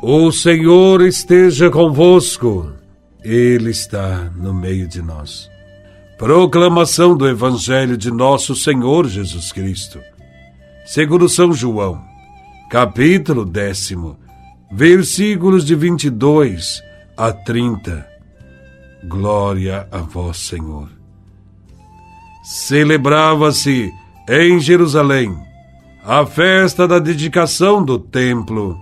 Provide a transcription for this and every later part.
O Senhor esteja convosco, Ele está no meio de nós. Proclamação do Evangelho de Nosso Senhor Jesus Cristo, segundo São João, capítulo décimo, versículos de 22 a 30. Glória a vós, Senhor. Celebrava-se em Jerusalém a festa da dedicação do templo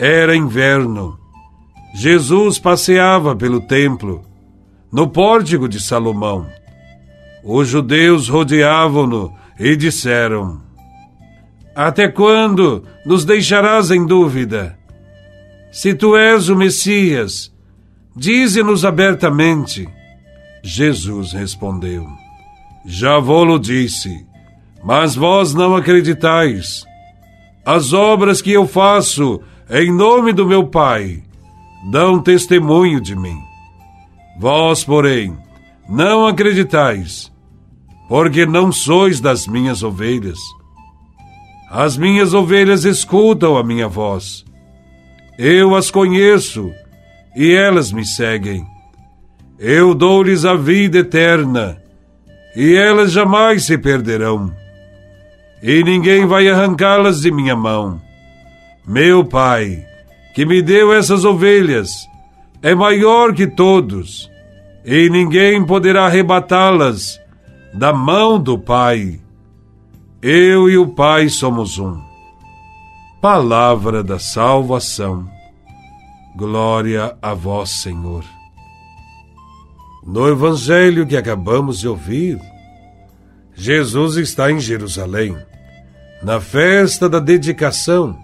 era inverno. Jesus passeava pelo templo, no pórtico de Salomão. Os judeus rodeavam-no e disseram: Até quando nos deixarás em dúvida? Se tu és o Messias, dize-nos abertamente. Jesus respondeu: Já vou-lo disse, mas vós não acreditais. As obras que eu faço em nome do meu Pai, dão testemunho de mim. Vós, porém, não acreditais, porque não sois das minhas ovelhas. As minhas ovelhas escutam a minha voz. Eu as conheço e elas me seguem. Eu dou-lhes a vida eterna e elas jamais se perderão. E ninguém vai arrancá-las de minha mão. Meu Pai, que me deu essas ovelhas, é maior que todos, e ninguém poderá arrebatá-las da mão do Pai. Eu e o Pai somos um. Palavra da salvação. Glória a vós, Senhor. No evangelho que acabamos de ouvir, Jesus está em Jerusalém, na festa da dedicação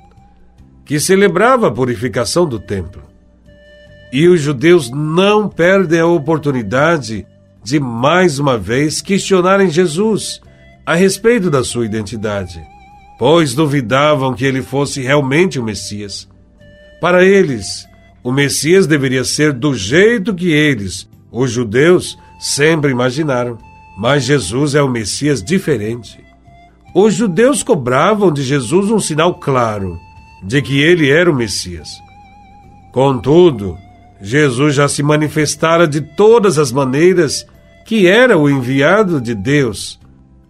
que celebrava a purificação do templo. E os judeus não perdem a oportunidade de mais uma vez questionarem Jesus a respeito da sua identidade, pois duvidavam que ele fosse realmente o Messias. Para eles, o Messias deveria ser do jeito que eles, os judeus, sempre imaginaram. Mas Jesus é o Messias diferente. Os judeus cobravam de Jesus um sinal claro de que ele era o Messias. Contudo, Jesus já se manifestara de todas as maneiras que era o enviado de Deus,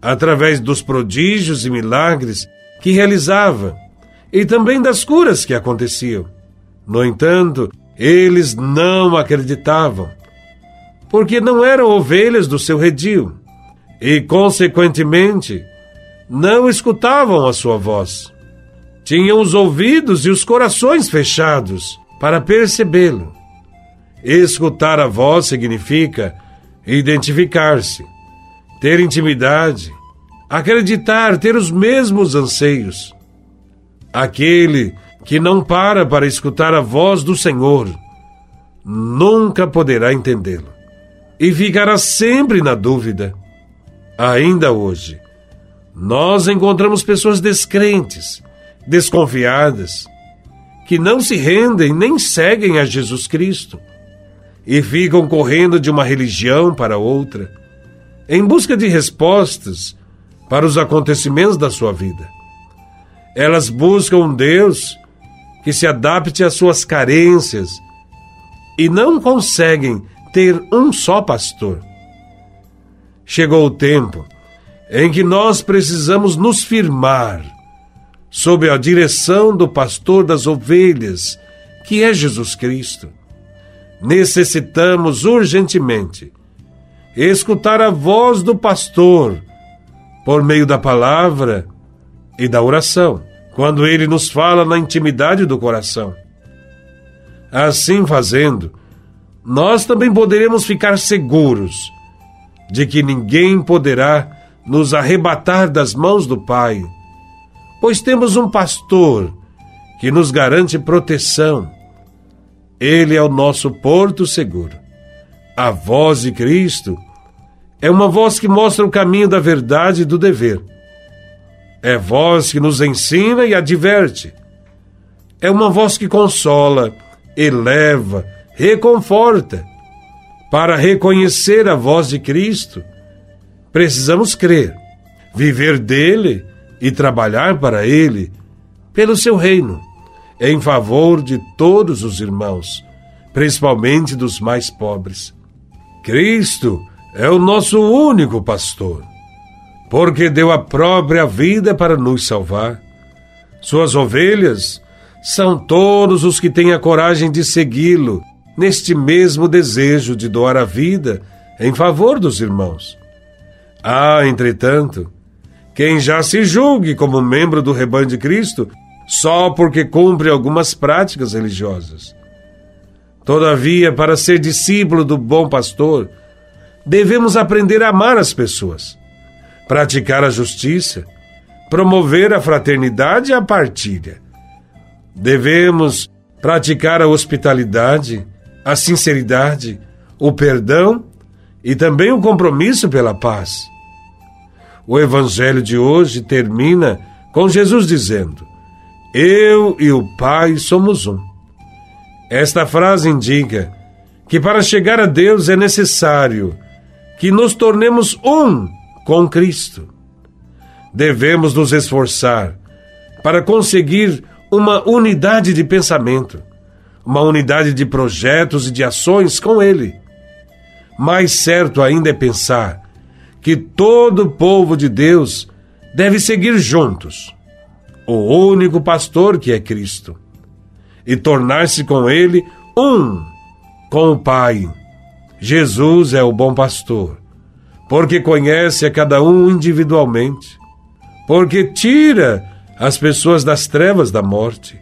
através dos prodígios e milagres que realizava e também das curas que aconteciam. No entanto, eles não acreditavam, porque não eram ovelhas do seu redil e, consequentemente, não escutavam a sua voz tinham os ouvidos e os corações fechados para percebê-lo. Escutar a voz significa identificar-se, ter intimidade, acreditar, ter os mesmos anseios. Aquele que não para para escutar a voz do Senhor nunca poderá entendê-lo e ficará sempre na dúvida. Ainda hoje, nós encontramos pessoas descrentes desconfiadas, que não se rendem nem seguem a Jesus Cristo e ficam correndo de uma religião para outra, em busca de respostas para os acontecimentos da sua vida. Elas buscam um Deus que se adapte às suas carências e não conseguem ter um só pastor. Chegou o tempo em que nós precisamos nos firmar sob a direção do pastor das ovelhas, que é Jesus Cristo. Necessitamos urgentemente escutar a voz do pastor por meio da palavra e da oração, quando ele nos fala na intimidade do coração. Assim fazendo, nós também poderemos ficar seguros de que ninguém poderá nos arrebatar das mãos do Pai pois temos um pastor que nos garante proteção. Ele é o nosso porto seguro. A voz de Cristo é uma voz que mostra o caminho da verdade e do dever. É voz que nos ensina e adverte. É uma voz que consola, eleva, reconforta. Para reconhecer a voz de Cristo, precisamos crer, viver dele e trabalhar para Ele, pelo seu reino, em favor de todos os irmãos, principalmente dos mais pobres. Cristo é o nosso único pastor, porque deu a própria vida para nos salvar. Suas ovelhas são todos os que têm a coragem de segui-lo neste mesmo desejo de doar a vida em favor dos irmãos. Há, entretanto, quem já se julgue como membro do rebanho de Cristo só porque cumpre algumas práticas religiosas. Todavia, para ser discípulo do bom pastor, devemos aprender a amar as pessoas, praticar a justiça, promover a fraternidade e a partilha. Devemos praticar a hospitalidade, a sinceridade, o perdão e também o compromisso pela paz. O evangelho de hoje termina com Jesus dizendo: Eu e o Pai somos um. Esta frase indica que para chegar a Deus é necessário que nos tornemos um com Cristo. Devemos nos esforçar para conseguir uma unidade de pensamento uma unidade de projetos e de ações com Ele. Mais certo ainda é pensar que todo o povo de Deus deve seguir juntos o único pastor que é Cristo e tornar-se com Ele um com o Pai. Jesus é o bom pastor, porque conhece a cada um individualmente, porque tira as pessoas das trevas da morte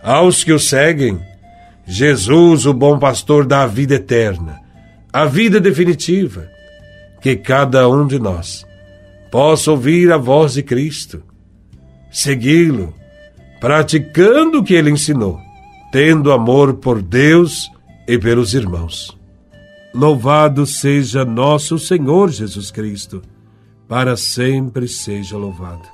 aos que o seguem, Jesus, o bom pastor, dá a vida eterna, a vida definitiva, que cada um de nós possa ouvir a voz de Cristo, segui-lo, praticando o que ele ensinou, tendo amor por Deus e pelos irmãos. Louvado seja nosso Senhor Jesus Cristo, para sempre seja louvado.